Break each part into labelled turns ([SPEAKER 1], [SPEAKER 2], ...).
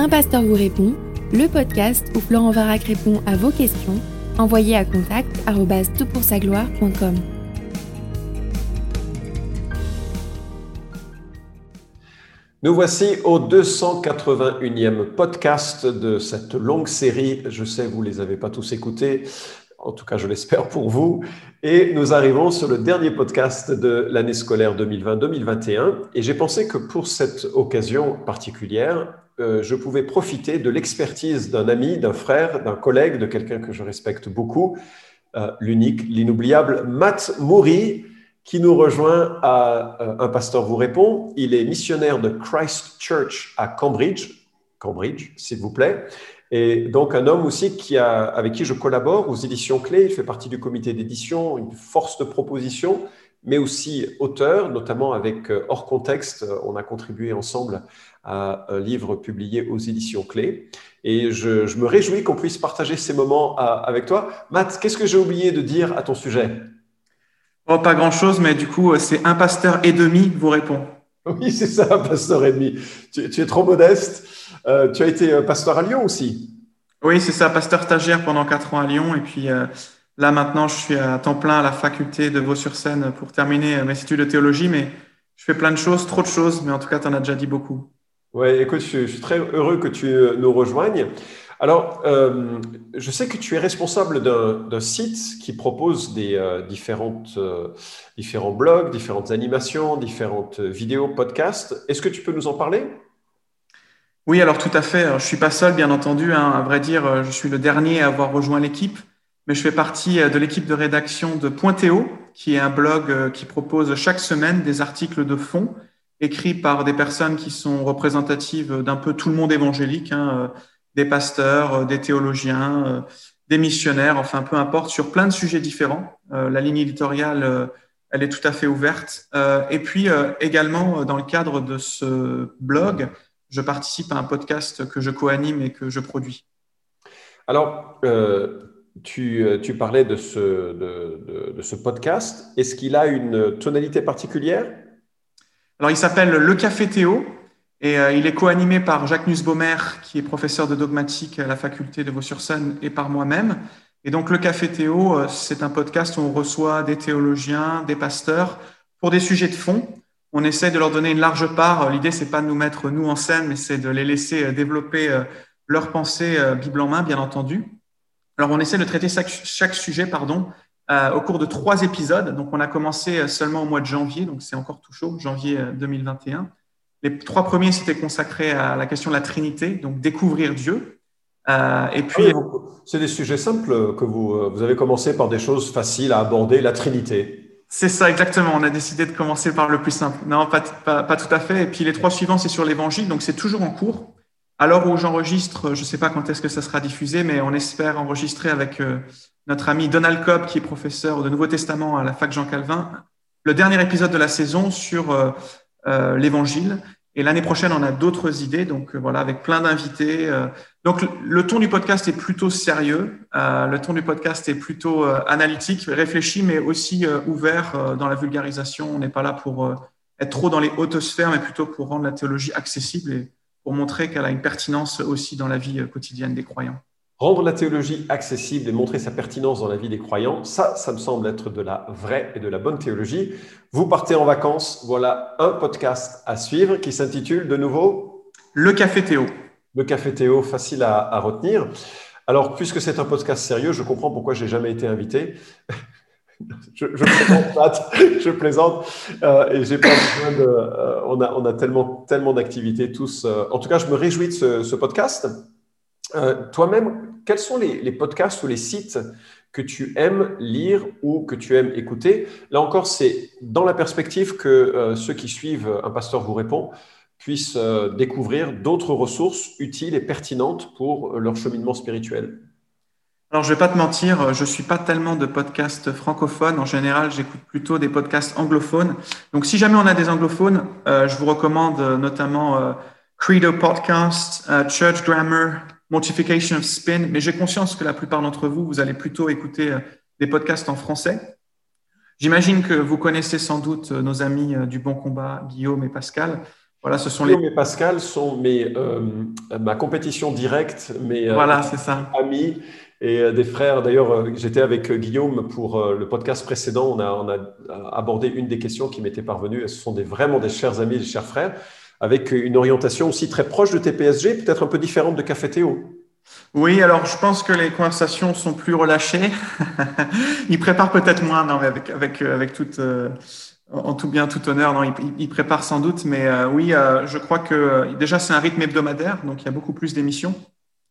[SPEAKER 1] Un pasteur vous répond, le podcast où Florent Varac répond à vos questions, envoyez à contact gloire.com
[SPEAKER 2] Nous voici au 281e podcast de cette longue série. Je sais, vous ne les avez pas tous écoutés. En tout cas, je l'espère pour vous. Et nous arrivons sur le dernier podcast de l'année scolaire 2020-2021. Et j'ai pensé que pour cette occasion particulière, euh, je pouvais profiter de l'expertise d'un ami, d'un frère, d'un collègue, de quelqu'un que je respecte beaucoup, euh, l'unique, l'inoubliable Matt Moury, qui nous rejoint à euh, Un pasteur vous répond. Il est missionnaire de Christ Church à Cambridge. Cambridge, s'il vous plaît. Et donc un homme aussi qui a, avec qui je collabore aux éditions clés. Il fait partie du comité d'édition, une force de proposition, mais aussi auteur, notamment avec Hors Contexte. On a contribué ensemble à un livre publié aux éditions clés. Et je, me réjouis qu'on puisse partager ces moments avec toi. Matt, qu'est-ce que j'ai oublié de dire à ton sujet?
[SPEAKER 3] Oh, Pas grand-chose, mais du coup, c'est un pasteur et demi vous répond.
[SPEAKER 2] Oui, c'est ça, un pasteur et demi. Tu, es trop modeste. Euh, tu as été euh, pasteur à Lyon aussi?
[SPEAKER 3] Oui, c'est ça, pasteur stagiaire pendant quatre ans à Lyon. Et puis euh, là, maintenant, je suis à temps plein à la faculté de Vaux-sur-Seine pour terminer mes études de théologie. Mais je fais plein de choses, trop de choses, mais en tout cas, tu en as déjà dit beaucoup.
[SPEAKER 2] Oui, écoute, je, suis très heureux que tu euh, nous rejoignes. Alors, euh, je sais que tu es responsable d'un site qui propose des euh, différentes, différents blogs, différentes animations, différentes vidéos, podcasts. Est-ce que tu peux nous en parler?
[SPEAKER 3] Oui, alors tout à fait. je ne suis pas seul, bien entendu. Hein. À vrai dire, je suis le dernier à avoir rejoint l'équipe, mais je fais partie de l'équipe de rédaction de Pointéo, qui est un blog qui propose chaque semaine des articles de fond écrit par des personnes qui sont représentatives d'un peu tout le monde évangélique, hein, euh, des pasteurs, euh, des théologiens, euh, des missionnaires, enfin peu importe, sur plein de sujets différents. la ligne éditoriale, elle est tout à fait ouverte. et puis également, dans le cadre de ce blog, je participe à un podcast que je co-anime et que je produis.
[SPEAKER 2] Alors, tu, tu, parlais de ce, podcast. Est-ce qu'il a une tonalité particulière?
[SPEAKER 3] Alors, il s'appelle Le Café Théo et euh, il est co-animé par Jacques Nussbaumer, qui est professeur de dogmatique à la faculté de Vaux-sur-Seine, et par moi-même. Et donc, Le Café Théo, euh, c'est un podcast où on reçoit des théologiens, des pasteurs pour des sujets de fond. On essaie de leur donner une large part. L'idée, c'est pas de nous mettre nous en scène, mais c'est de les laisser euh, développer leurs pensées Bible en main, bien entendu. Alors, on essaie de traiter chaque, sujet, pardon, euh, au cours de trois épisodes. Donc, on a commencé euh, seulement au mois de janvier, donc c'est encore tout chaud, janvier 2021. Euh, Les trois premiers, c'était consacré à la question de la Trinité, donc découvrir Dieu.
[SPEAKER 2] et puis, ah c'est des sujets simples que vous, vous avez commencé par des choses faciles à aborder, la Trinité.
[SPEAKER 3] C'est ça, exactement. On a décidé de commencer par le plus simple. Non, pas, pas, pas tout à fait. Et puis les trois suivants, c'est sur l'Évangile, donc c'est toujours en cours. Alors où j'enregistre, je ne sais pas quand est-ce que ça sera diffusé, mais on espère enregistrer avec notre ami Donald Cobb, qui est professeur de Nouveau Testament à la fac Jean Calvin, le dernier épisode de la saison sur euh, euh, l'Évangile. Et l'année prochaine, on a d'autres idées, donc euh, voilà, avec plein d'invités. donc le ton du podcast est plutôt sérieux, le ton du podcast est plutôt analytique, réfléchi, mais aussi ouvert dans la vulgarisation. On n'est pas là pour être trop dans les hautes sphères, mais plutôt pour rendre la théologie accessible pour montrer qu'elle a une pertinence aussi dans la vie quotidienne des croyants.
[SPEAKER 2] Rendre la théologie accessible et montrer sa pertinence dans la vie des croyants, ça, ça me semble être de la vraie et de la bonne théologie. Vous partez en vacances, voilà un podcast à suivre qui s'intitule de nouveau
[SPEAKER 3] Le Café Théo.
[SPEAKER 2] Le Café Théo, facile à, retenir. Alors, puisque c'est un podcast sérieux, je comprends pourquoi j'ai jamais été invité. Je, plaisante, je plaisante, euh, et j'ai pas besoin de. Euh, on a, on a tellement, tellement d'activités tous. Euh, en tout cas, je me réjouis de ce, podcast. Toi-même, quels sont les, podcasts ou les sites que tu aimes lire ou que tu aimes écouter? Là encore, c'est dans la perspective que ceux qui suivent Un pasteur vous répond puissent découvrir d'autres ressources utiles et pertinentes pour leur cheminement spirituel.
[SPEAKER 3] Alors, je vais pas te mentir, je suis pas tellement de podcasts francophones. En général, j'écoute plutôt des podcasts anglophones. Donc, si jamais on a des anglophones, euh, je vous recommande notamment Credo Podcast, Church Grammar, Mortification of Spin, mais j'ai conscience que la plupart d'entre vous, vous allez plutôt écouter euh, des podcasts en français. J'imagine que vous connaissez sans doute euh, nos amis euh, du Bon Combat, Guillaume et Pascal.
[SPEAKER 2] voilà, ce sont les. et Pascal sont mes, ma compétition directe, mes
[SPEAKER 3] voilà, ça.
[SPEAKER 2] amis et des frères. D'ailleurs, j'étais avec Guillaume pour le podcast précédent. On a, abordé une des questions qui m'était parvenue. ce sont vraiment des chers amis, des chers frères, avec une orientation aussi très proche de TPSG, peut-être un peu différente de Café Théo.
[SPEAKER 3] Oui, alors je pense que les conversations sont plus relâchées. il prépare peut-être moins, non, mais avec, avec, euh, euh, en tout bien, tout honneur, non, il, prépare sans doute, mais euh, oui, je crois que déjà c'est un rythme hebdomadaire, donc il y a beaucoup plus d'émissions.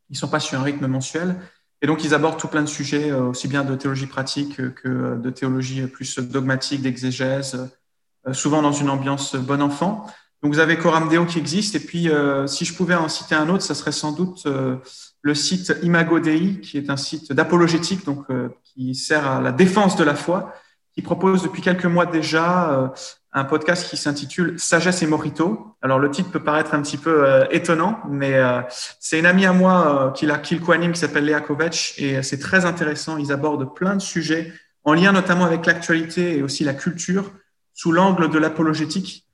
[SPEAKER 3] Ils sont pas sur un rythme mensuel. Et donc, ils abordent tout plein de sujets, aussi bien de théologie pratique que de théologie plus dogmatique, d'exégèse, souvent dans une ambiance bon enfant. Donc, vous avez Coram Deo qui existe. Et puis, si je pouvais en citer un autre, ça serait sans doute le site Imago Dei, qui est un site d'apologétique, donc euh, qui sert à la défense de la foi, qui propose depuis quelques mois déjà euh, un podcast qui s'intitule Sagesse et Morito. Alors le titre peut paraître un petit peu euh, étonnant, mais c'est une amie à moi qui, la, qui le qui s'appelle Léa Kovac, et c'est très intéressant. Ils abordent plein de sujets en lien notamment avec l'actualité et aussi la culture sous l'angle de l'apologétique.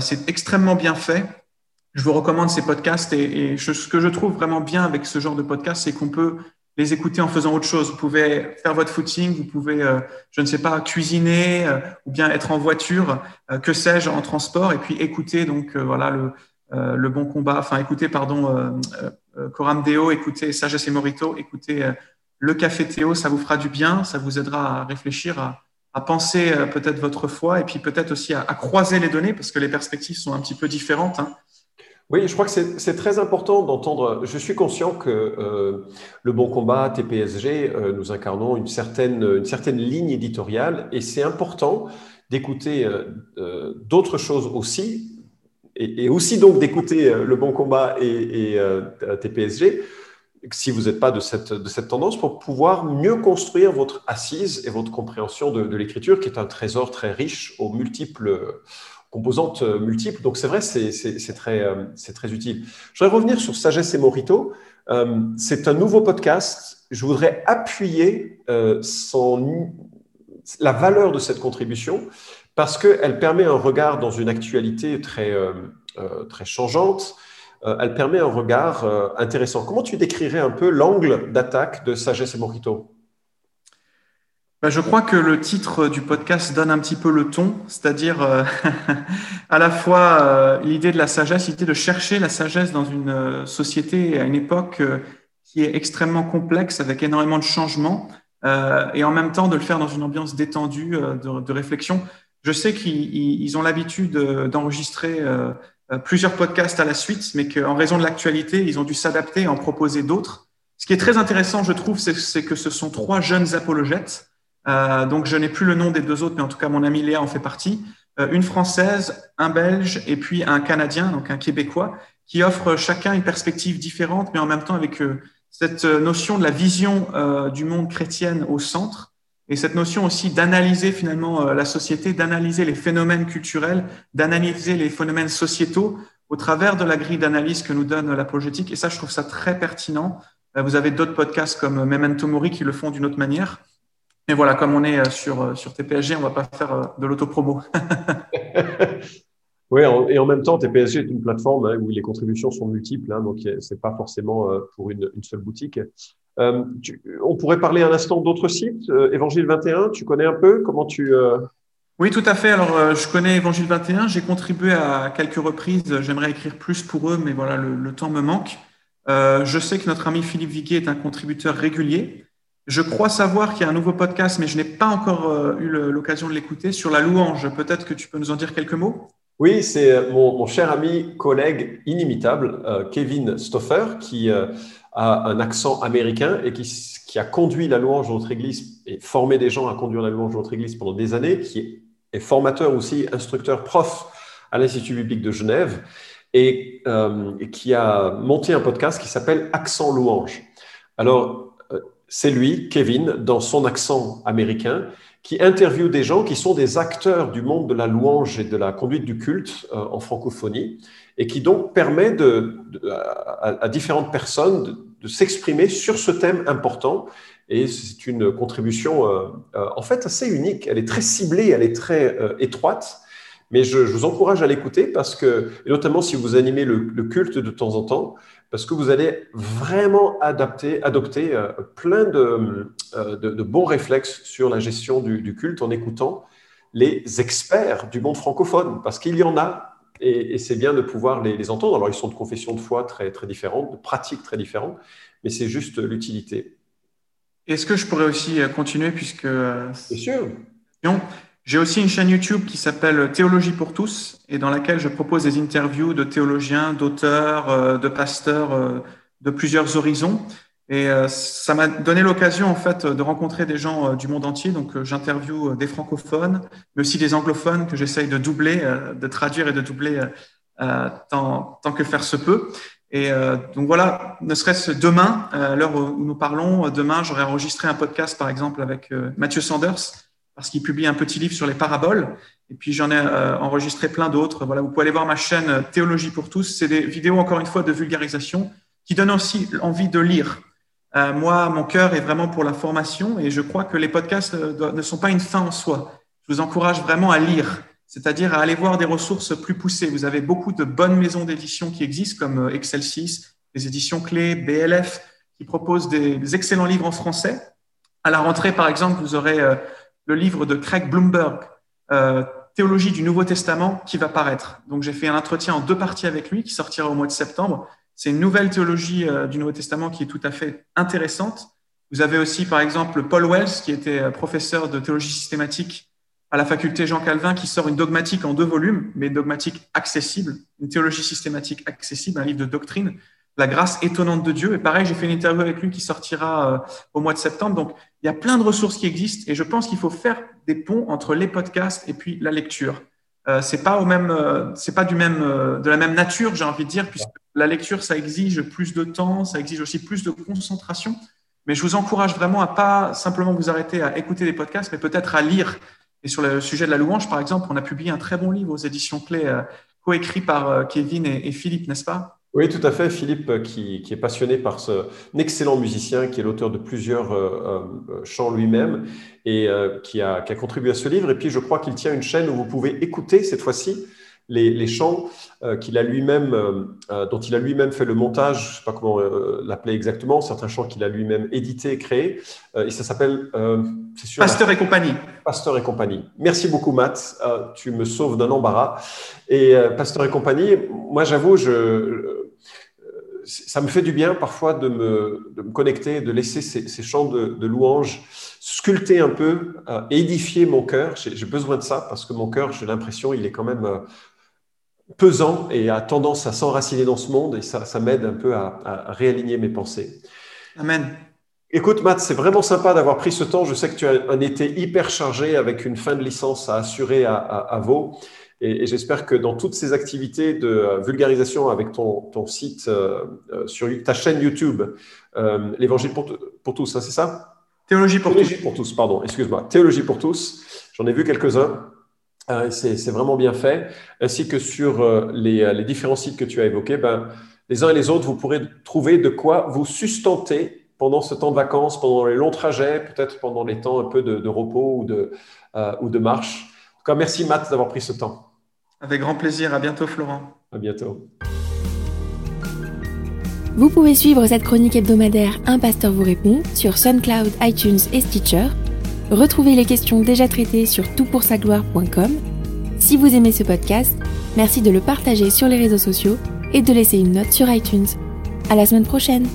[SPEAKER 3] c'est extrêmement bien fait je vous recommande ces podcasts et, ce que je trouve vraiment bien avec ce genre de podcast, c'est qu'on peut les écouter en faisant autre chose. Vous pouvez faire votre footing, vous pouvez, euh, je ne sais pas, cuisiner euh, ou bien être en voiture, euh, que sais-je, en transport, et puis écouter donc voilà le, bon combat, enfin écouter pardon Coram Deo, écouter Sagesse et Morito, écouter le Café Théo, ça vous fera du bien, ça vous aidera à réfléchir, à, à penser peut-être votre foi et puis peut-être aussi à, croiser les données parce que les perspectives sont un petit peu différentes. Hein.
[SPEAKER 2] Oui, je crois que c'est très important d'entendre. Je suis conscient que euh, le bon combat, TPSG, euh, nous incarnons une certaine, une certaine ligne éditoriale et c'est important d'écouter euh, d'autres choses aussi et, aussi donc d'écouter le bon combat et, et TPSG si vous n'êtes pas de cette, de cette tendance pour pouvoir mieux construire votre assise et votre compréhension de l'écriture qui est un trésor très riche aux multiples composantes euh, multiples. Donc c'est vrai, c'est très, euh, très utile. Je voudrais revenir sur Sagesse et Morito. Euh, c'est un nouveau podcast. Je voudrais appuyer la valeur de cette contribution parce qu'elle permet un regard dans une actualité très, très changeante. elle permet un regard intéressant. Comment tu décrirais un peu l'angle d'attaque de Sagesse et Morito?
[SPEAKER 3] Bah, je crois que le titre du podcast donne un petit peu le ton, c'est-à-dire euh, à la fois euh, l'idée de la sagesse, l'idée de chercher la sagesse dans une euh, société à une époque qui est extrêmement complexe avec énormément de changements et en même temps de le faire dans une ambiance détendue de, de réflexion. Je sais qu'ils ont l'habitude d'enregistrer plusieurs podcasts à la suite, mais qu'en raison de l'actualité, ils ont dû s'adapter et en proposer d'autres. Ce qui est très intéressant, je trouve, c'est que ce sont trois jeunes apologètes euh, donc, je n'ai plus le nom des deux autres, mais en tout cas, mon ami Léa en fait partie. Euh, une Française, un Belge et puis un Canadien, donc un Québécois, qui offrent chacun une perspective différente, mais en même temps avec euh, cette notion de la vision du monde chrétienne au centre et cette notion aussi d'analyser finalement la société, d'analyser les phénomènes culturels, d'analyser les phénomènes sociétaux au travers de la grille d'analyse que nous donne l'apologétique. Et ça, je trouve ça très pertinent. Vous avez d'autres podcasts comme Memento Mori qui le font d'une autre manière. Mais voilà, comme on est euh, sur, euh, sur TPSG, on ne va pas faire euh, de l'autopromo.
[SPEAKER 2] oui, et en même temps, TPSG est une plateforme hein, où les contributions sont multiples, hein, donc ce n'est pas forcément pour une, une seule boutique. on pourrait parler un instant d'autres sites. Évangile 21, tu connais un peu? Comment tu.
[SPEAKER 3] Oui, tout à fait. Alors, je connais Évangile 21. J'ai contribué à quelques reprises. J'aimerais écrire plus pour eux, mais voilà, le, le temps me manque. je sais que notre ami Philippe Viguet est un contributeur régulier. Je crois savoir qu'il y a un nouveau podcast, mais je n'ai pas encore euh, eu l'occasion de l'écouter, sur la louange. Peut-être que tu peux nous en dire quelques mots?
[SPEAKER 2] Oui, c'est euh, mon, cher ami, collègue inimitable, euh, Kevin Stoffer, qui a un accent américain et qui, a conduit la louange de notre Église et formé des gens à conduire la louange de notre Église pendant des années, qui est formateur aussi, instructeur, prof à l'Institut biblique de Genève et, et qui a monté un podcast qui s'appelle Accent louange. Alors, c'est lui, Kevin, dans son accent américain, qui interviewe des gens qui sont des acteurs du monde de la louange et de la conduite du culte euh, en francophonie, et qui donc permet à, différentes personnes de, s'exprimer sur ce thème important. Et c'est une contribution euh, euh, en fait assez unique. Elle est très ciblée, elle est très étroite, Mais je, vous encourage à l'écouter parce que, notamment si vous animez le, culte de temps en temps, parce que vous allez vraiment adapter, adopter euh, plein de, euh, de, de, bons réflexes sur la gestion du, du, culte en écoutant les experts du monde francophone, parce qu'il y en a, et, et c'est bien de pouvoir les, les, entendre. Alors, ils sont de confessions de foi très, très différentes, de pratiques très différentes, mais c'est juste l'utilité.
[SPEAKER 3] Est-ce que je pourrais aussi euh, continuer, puisque... Bien
[SPEAKER 2] sûr.
[SPEAKER 3] J'ai aussi une chaîne YouTube qui s'appelle Théologie pour tous et dans laquelle je propose des interviews de théologiens, d'auteurs, euh, de pasteurs euh, de plusieurs horizons. Et euh, ça m'a donné l'occasion en fait de rencontrer des gens du monde entier. Donc j'interviewe des francophones, mais aussi des anglophones que j'essaye de doubler, de traduire et de doubler tant, que faire se peut. Et donc voilà, ne serait-ce demain, à l'heure où nous parlons, demain j'aurai enregistré un podcast par exemple avec Mathieu Sanders parce qu'il publie un petit livre sur les paraboles. Et puis j'en ai euh, enregistré plein d'autres. Voilà, vous pouvez aller voir ma chaîne euh, Théologie pour tous. C'est des vidéos encore une fois de vulgarisation qui donnent aussi envie de lire. Euh, moi, mon cœur est vraiment pour la formation et je crois que les podcasts ne sont pas une fin en soi. Je vous encourage vraiment à lire, c'est-à-dire à aller voir des ressources plus poussées. Vous avez beaucoup de bonnes maisons d'édition qui existent comme Excel 6, les éditions clés, BLF, qui proposent des excellents livres en français. À la rentrée, par exemple, vous aurez le livre de Craig Bloomberg, euh, Théologie du Nouveau Testament, qui va paraître. Donc j'ai fait un entretien en deux parties avec lui, qui sortira au mois de septembre. C'est une nouvelle théologie euh, du Nouveau Testament qui est tout à fait intéressante. Vous avez aussi, par exemple, Paul Wells, qui était euh, professeur de théologie systématique à la faculté Jean Calvin, qui sort une dogmatique en deux volumes, mais dogmatique accessible, une théologie systématique accessible, un livre de doctrine la grâce étonnante de Dieu. Et pareil, j'ai fait une interview avec lui qui sortira euh, au mois de septembre. Donc, il y a plein de ressources qui existent et je pense qu'il faut faire des ponts entre les podcasts et puis la lecture. Euh, c'est pas au même, euh, c'est pas du même, euh, de la même nature, j'ai envie de dire, puisque la lecture, ça exige plus de temps, ça exige aussi plus de concentration. Mais je vous encourage vraiment à pas simplement vous arrêter à écouter des podcasts, mais peut-être à lire. Et sur le sujet de la louange, par exemple, on a publié un très bon livre aux éditions Clés, coécrit par Kevin et Philippe, n'est-ce pas?
[SPEAKER 2] Oui, tout à fait. Philippe, euh, qui, est passionné par ce excellent musicien, qui est l'auteur de plusieurs euh, euh, chants lui-même et qui, a, qui, a, contribué à ce livre. Et puis, je crois qu'il tient une chaîne où vous pouvez écouter cette fois-ci les, chants euh, qu'il a lui-même, dont il a lui-même fait le montage, je ne sais pas comment l'appeler exactement, certains chants qu'il a lui-même édités et créés. et ça s'appelle,
[SPEAKER 3] c'est sûr. Pasteur et compagnie.
[SPEAKER 2] Pasteur et compagnie. Merci beaucoup, Matt. tu me sauves d'un embarras. Et Pasteur et compagnie, moi, j'avoue, je, ça me fait du bien parfois de me, de me connecter, de laisser ces, chants de, de, louange sculpter un peu, édifier mon cœur. J'ai besoin de ça parce que mon cœur, j'ai l'impression, il est quand même pesant et a tendance à s'enraciner dans ce monde et ça, ça m'aide un peu à, réaligner mes pensées.
[SPEAKER 3] Amen.
[SPEAKER 2] Écoute, Matt, c'est vraiment sympa d'avoir pris ce temps. Je sais que tu as un été hyper chargé avec une fin de licence à assurer à, à, Vaud. Et, j'espère que dans toutes ces activités de euh, vulgarisation avec ton, ton site, euh, euh, sur ta chaîne YouTube, l'Évangile pour, pour, tous, hein, c'est ça?
[SPEAKER 3] Théologie pour
[SPEAKER 2] Théologie pour tous, pardon, excuse-moi. Théologie pour tous. J'en ai vu quelques-uns. Euh, c'est vraiment bien fait, ainsi que sur les, les, différents sites que tu as évoqués. Ben, les uns et les autres, vous pourrez trouver de quoi vous sustenter pendant ce temps de vacances, pendant les longs trajets, peut-être pendant les temps un peu de, repos ou de, ou de marche. En tout cas, merci Matt d'avoir pris ce temps.
[SPEAKER 3] Avec grand plaisir. À bientôt, Florent.
[SPEAKER 2] À bientôt.
[SPEAKER 1] Vous pouvez suivre cette chronique hebdomadaire Un pasteur vous répond sur SoundCloud, iTunes et Stitcher Retrouvez les questions déjà traitées sur toutpoursagloire.com. Si vous aimez ce podcast, merci de le partager sur les réseaux sociaux et de laisser une note sur iTunes. À la semaine prochaine!